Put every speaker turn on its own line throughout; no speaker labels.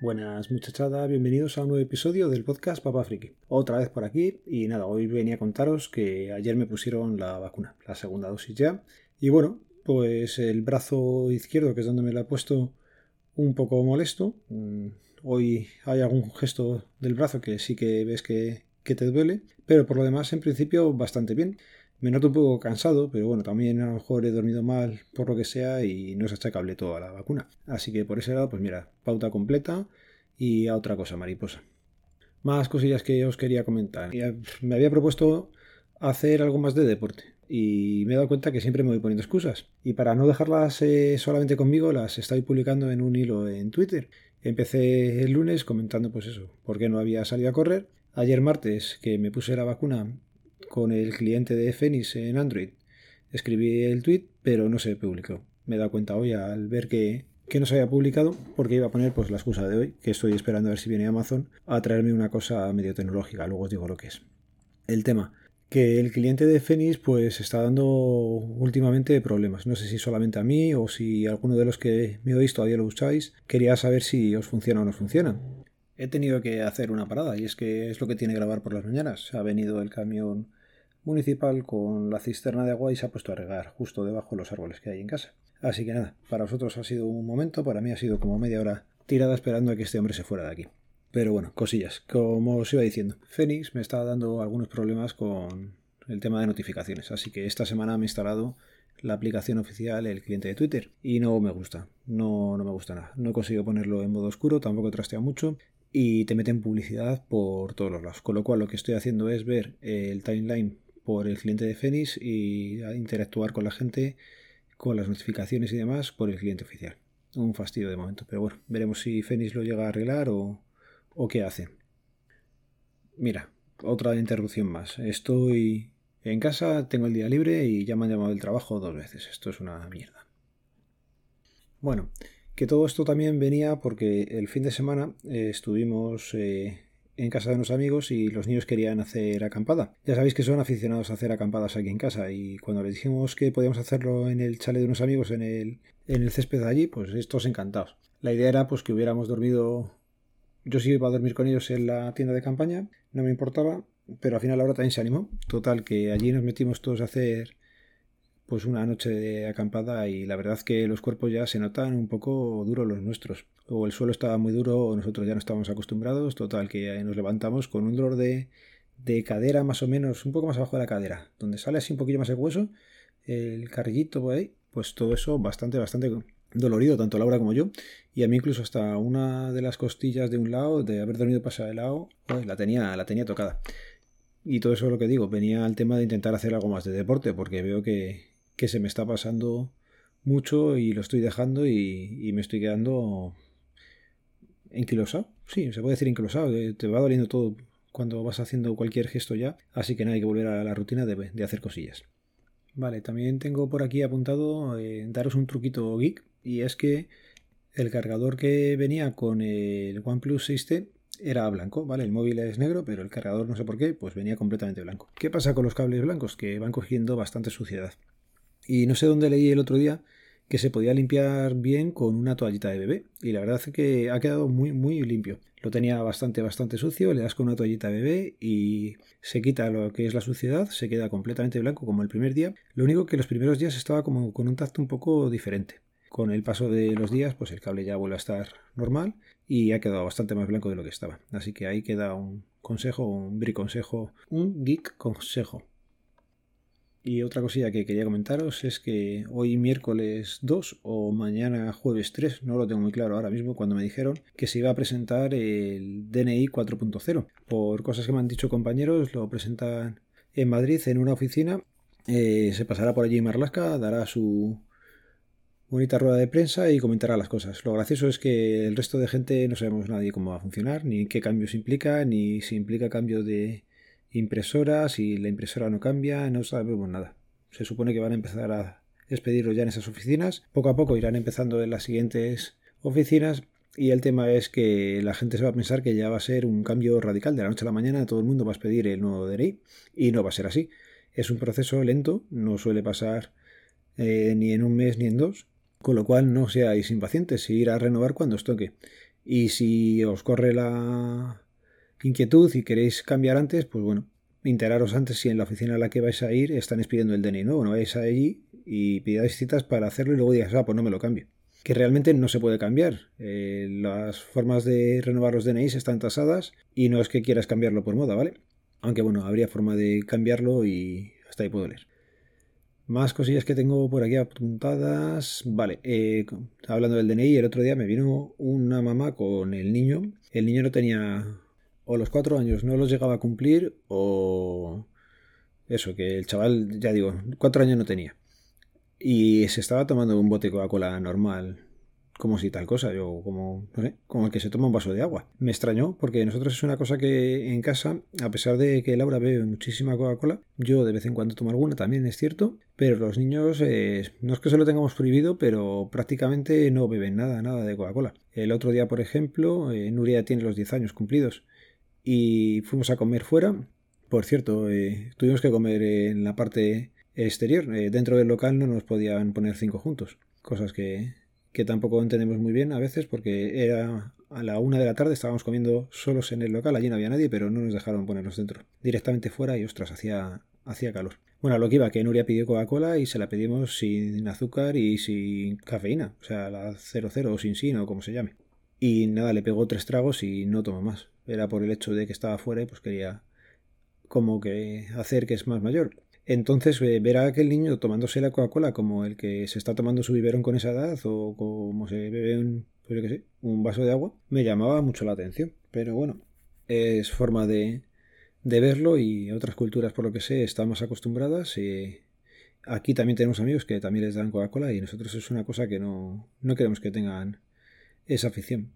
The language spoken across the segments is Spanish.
Buenas muchachada, bienvenidos a un nuevo episodio del podcast Papá Friki. Otra vez por aquí y nada, hoy venía a contaros que ayer me pusieron la vacuna, la segunda dosis ya. Y bueno, pues el brazo izquierdo, que es donde me la he puesto, un poco molesto. Mm, hoy hay algún gesto del brazo que sí que ves que te duele, pero por lo demás en principio bastante bien. Me noto un poco cansado, pero bueno, también a lo mejor he dormido mal por lo que sea y no es achacable toda la vacuna. Así que por ese lado, pues mira, pauta completa y a otra cosa, mariposa. Más cosillas que os quería comentar. Me había propuesto hacer algo más de deporte y me he dado cuenta que siempre me voy poniendo excusas. Y para no dejarlas eh, solamente conmigo, las estoy publicando en un hilo en Twitter. Empecé el lunes comentando pues eso, por qué no había salido a correr. Ayer martes, que me puse la vacuna, con el cliente de Phoenix en Android. Escribí el tweet, pero no se publicó. Me he dado cuenta hoy al ver que, no se había publicado, porque iba a poner pues la excusa de hoy, que estoy esperando a ver si viene Amazon a traerme una cosa medio tecnológica. Luego os digo lo que es. El tema, que el cliente de Phoenix pues está dando últimamente problemas. No sé si solamente a mí o si alguno de los que me oís todavía lo usáis. Quería saber si os funciona o no funciona he tenido que hacer una parada y es que es lo que tiene grabar por las mañanas. Ha venido el camión municipal con la cisterna de agua y se ha puesto a regar justo debajo de los árboles que hay en casa. Así que nada, para vosotros ha sido un momento, para mí ha sido como media hora tirada esperando a que este hombre se fuera de aquí. Pero bueno, cosillas. Como os iba diciendo, Phoenix me está dando algunos problemas con el tema de notificaciones, así que esta semana me he instalado la aplicación oficial, el cliente de Twitter, y no me gusta, no, no me gusta nada. No he conseguido ponerlo en modo oscuro, tampoco he trasteado mucho, y te meten publicidad por todos los lados. Con lo cual lo que estoy haciendo es ver el timeline por el cliente de Phoenix y interactuar con la gente, con las notificaciones y demás por el cliente oficial. Un fastidio de momento, pero bueno, veremos si Phoenix lo llega a arreglar o, o qué hace. Mira, otra interrupción más. Estoy en casa, tengo el día libre y ya me han llamado del trabajo dos veces. Esto es una mierda. Bueno, que todo esto también venía porque el fin de semana eh, estuvimos eh, en casa de unos amigos y los niños querían hacer acampada. Ya sabéis que son aficionados a hacer acampadas aquí en casa y cuando les dijimos que podíamos hacerlo en el chale de unos amigos en el, en el césped de allí, pues estos encantados. La idea era pues que hubiéramos dormido... Yo sí iba a dormir con ellos en la tienda de campaña, no me importaba, pero al final ahora también se animó. Total, que allí nos metimos todos a hacer pues una noche de acampada y la verdad que los cuerpos ya se notan un poco duros los nuestros. O el suelo estaba muy duro o nosotros ya no estábamos acostumbrados. Total, que nos levantamos con un dolor de, de cadera más o menos, un poco más abajo de la cadera, donde sale así un poquillo más el hueso, el carrillito ahí, pues todo eso bastante, bastante dolorido, tanto Laura como yo. Y a mí incluso hasta una de las costillas de un lado, de haber dormido pasado de lado, pues la tenía, la tenía tocada. Y todo eso es lo que digo, venía al tema de intentar hacer algo más de deporte, porque veo que, que se me está pasando mucho y lo estoy dejando y, me estoy quedando enquilosado. Sí, se puede decir enquilosado, te va doliendo todo cuando vas haciendo cualquier gesto ya, así que nada, hay que volver a la rutina de, hacer cosillas. Vale, también tengo por aquí apuntado eh, daros un truquito geek y es que el cargador que venía con el OnePlus 6T era blanco, ¿vale? El móvil es negro, pero el cargador no sé por qué, pues venía completamente blanco. ¿Qué pasa con los cables blancos? Que van cogiendo bastante suciedad. Y no sé dónde leí el otro día que se podía limpiar bien con una toallita de bebé. Y la verdad es que ha quedado muy, muy limpio. Lo tenía bastante, bastante sucio. Le das con una toallita de bebé y se quita lo que es la suciedad. Se queda completamente blanco como el primer día. Lo único que los primeros días estaba como con un tacto un poco diferente. Con el paso de los días, pues el cable ya vuelve a estar normal y ha quedado bastante más blanco de lo que estaba. Así que ahí queda un consejo, un briconsejo, un geek consejo. Y otra cosilla que quería comentaros es que hoy miércoles 2 o mañana jueves 3, no lo tengo muy claro ahora mismo, cuando me dijeron que se iba a presentar el DNI 4.0. Por cosas que me han dicho compañeros, lo presentan en Madrid en una oficina. Eh, se pasará por allí Marlasca, dará su bonita rueda de prensa y comentará las cosas. Lo gracioso es que el resto de gente no sabemos nadie cómo va a funcionar, ni qué cambios implica, ni si implica cambio de impresora, si la impresora no cambia, no sabemos nada. Se supone que van a empezar a despedirlo ya en esas oficinas. Poco a poco irán empezando en las siguientes oficinas y el tema es que la gente se va a pensar que ya va a ser un cambio radical de la noche a la mañana, todo el mundo va a expedir el nuevo DNI y no va a ser así. Es un proceso lento, no suele pasar eh, ni en un mes ni en dos, con lo cual no seáis impacientes ir a renovar cuando os toque. Y si os corre la inquietud y queréis cambiar antes, pues bueno, enteraros antes si en la oficina a la que vais a ir están expidiendo el DNI nuevo. No vais allí y pidáis citas para hacerlo y luego digáis, ah, pues no me lo cambio. Que realmente no se puede cambiar. Eh, las formas de renovar los DNIs están tasadas y no es que quieras cambiarlo por moda, ¿vale? Aunque bueno, habría forma de cambiarlo y hasta ahí puedo leer. Más cosillas que tengo por aquí apuntadas. Vale, eh, hablando del DNI, el otro día me vino una mamá con el niño. El niño no tenía o los cuatro años no los llegaba a cumplir o eso, que el chaval, ya digo, cuatro años no tenía. Y se estaba tomando un bote Coca-Cola normal, como si tal cosa, yo como, no sé, como el que se toma un vaso de agua. Me extrañó porque nosotros es una cosa que en casa, a pesar de que Laura bebe muchísima Coca-Cola, yo de vez en cuando tomo alguna, también es cierto, pero los niños eh, no es que se lo tengamos prohibido, pero prácticamente no beben nada, nada de Coca-Cola. El otro día, por ejemplo, eh, Nuria tiene los 10 años cumplidos y fuimos a comer fuera. Por cierto, eh, tuvimos que comer en la parte exterior. Eh, dentro del local no nos podían poner cinco juntos. Cosas que, que tampoco entendemos muy bien a veces porque era a la una de la tarde, estábamos comiendo solos en el local, allí no había nadie, pero no nos dejaron ponernos dentro. Directamente fuera y ostras, hacía, hacía calor. Bueno, lo que iba, que Nuria pidió Coca-Cola y se la pedimos sin azúcar y sin cafeína, o sea, la 00 o sin sin o como se llame. Y nada, le pegó tres tragos y no tomó más era por el hecho de que estaba fuera y pues quería como que hacer que es más mayor. Entonces, eh, ver a aquel niño tomándose la Coca-Cola como el que se está tomando su biberón con esa edad o como se bebe un, pues sé, un vaso de agua, me llamaba mucho la atención. Pero bueno, es forma de, de verlo y otras culturas, por lo que sé, están más acostumbradas. Y aquí también tenemos amigos que también les dan Coca-Cola y nosotros es una cosa que no, no queremos que tengan esa afición.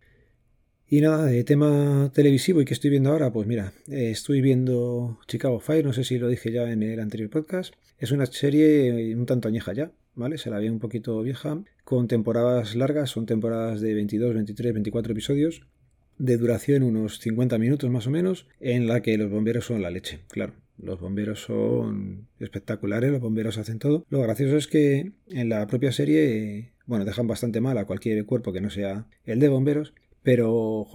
Y nada, de tema televisivo y que estoy viendo ahora, pues mira, eh, estoy viendo Chicago Fire, no sé si lo dije ya en el anterior podcast. Es una serie un tanto añeja ya, ¿vale? Se la ve un poquito vieja, con temporadas largas, son temporadas de 22, 23, 24 episodios, de duración unos 50 minutos más o menos, en la que los bomberos son la leche, claro. Los bomberos son espectaculares, los bomberos hacen todo. Lo gracioso es que en la propia serie, bueno, dejan bastante mal a cualquier cuerpo que no sea el de bomberos, pero,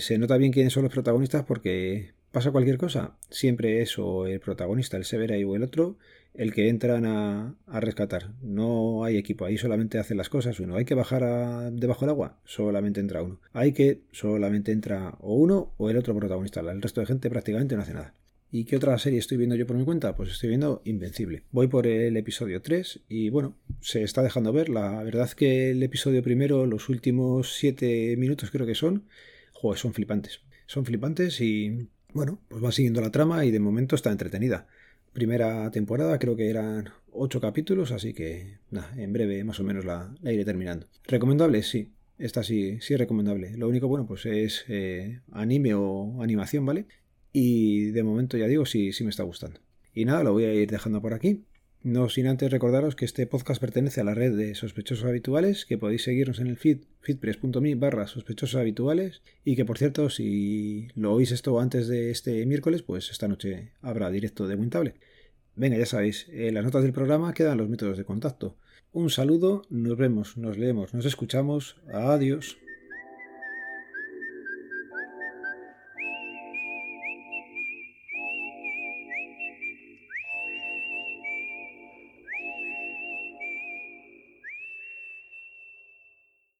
se nota bien quiénes son los protagonistas porque pasa cualquier cosa. Siempre es o el protagonista, el Severa o el otro, el que entran a, rescatar. No hay equipo, ahí solamente hacen las cosas uno. Hay que bajar debajo del agua, solamente entra uno. Hay que, solamente entra o uno o el otro protagonista. El resto de gente prácticamente no hace nada. ¿Y qué otra serie estoy viendo yo por mi cuenta? Pues estoy viendo Invencible. Voy por el episodio 3 y bueno, se está dejando ver. La verdad que el episodio primero, los últimos 7 minutos creo que son, joder, son flipantes. Son flipantes y bueno, pues va siguiendo la trama y de momento está entretenida. Primera temporada creo que eran 8 capítulos, así que en breve más o menos la, iré terminando. ¿Recomendable? Sí. Esta sí, sí es recomendable. Lo único bueno pues es eh, anime o animación, ¿vale? Y de momento ya digo, sí, sí me está gustando. Y nada, lo voy a ir dejando por aquí. No sin antes recordaros que este podcast pertenece a la red de sospechosos habituales, que podéis seguirnos en el feed feedpress.me barra sospechosos habituales y que por cierto si lo oís esto antes de este miércoles, pues esta noche habrá directo de Wintable. Venga, ya sabéis, en las notas del programa quedan los métodos de contacto. Un saludo, nos vemos, nos leemos, nos escuchamos, adiós.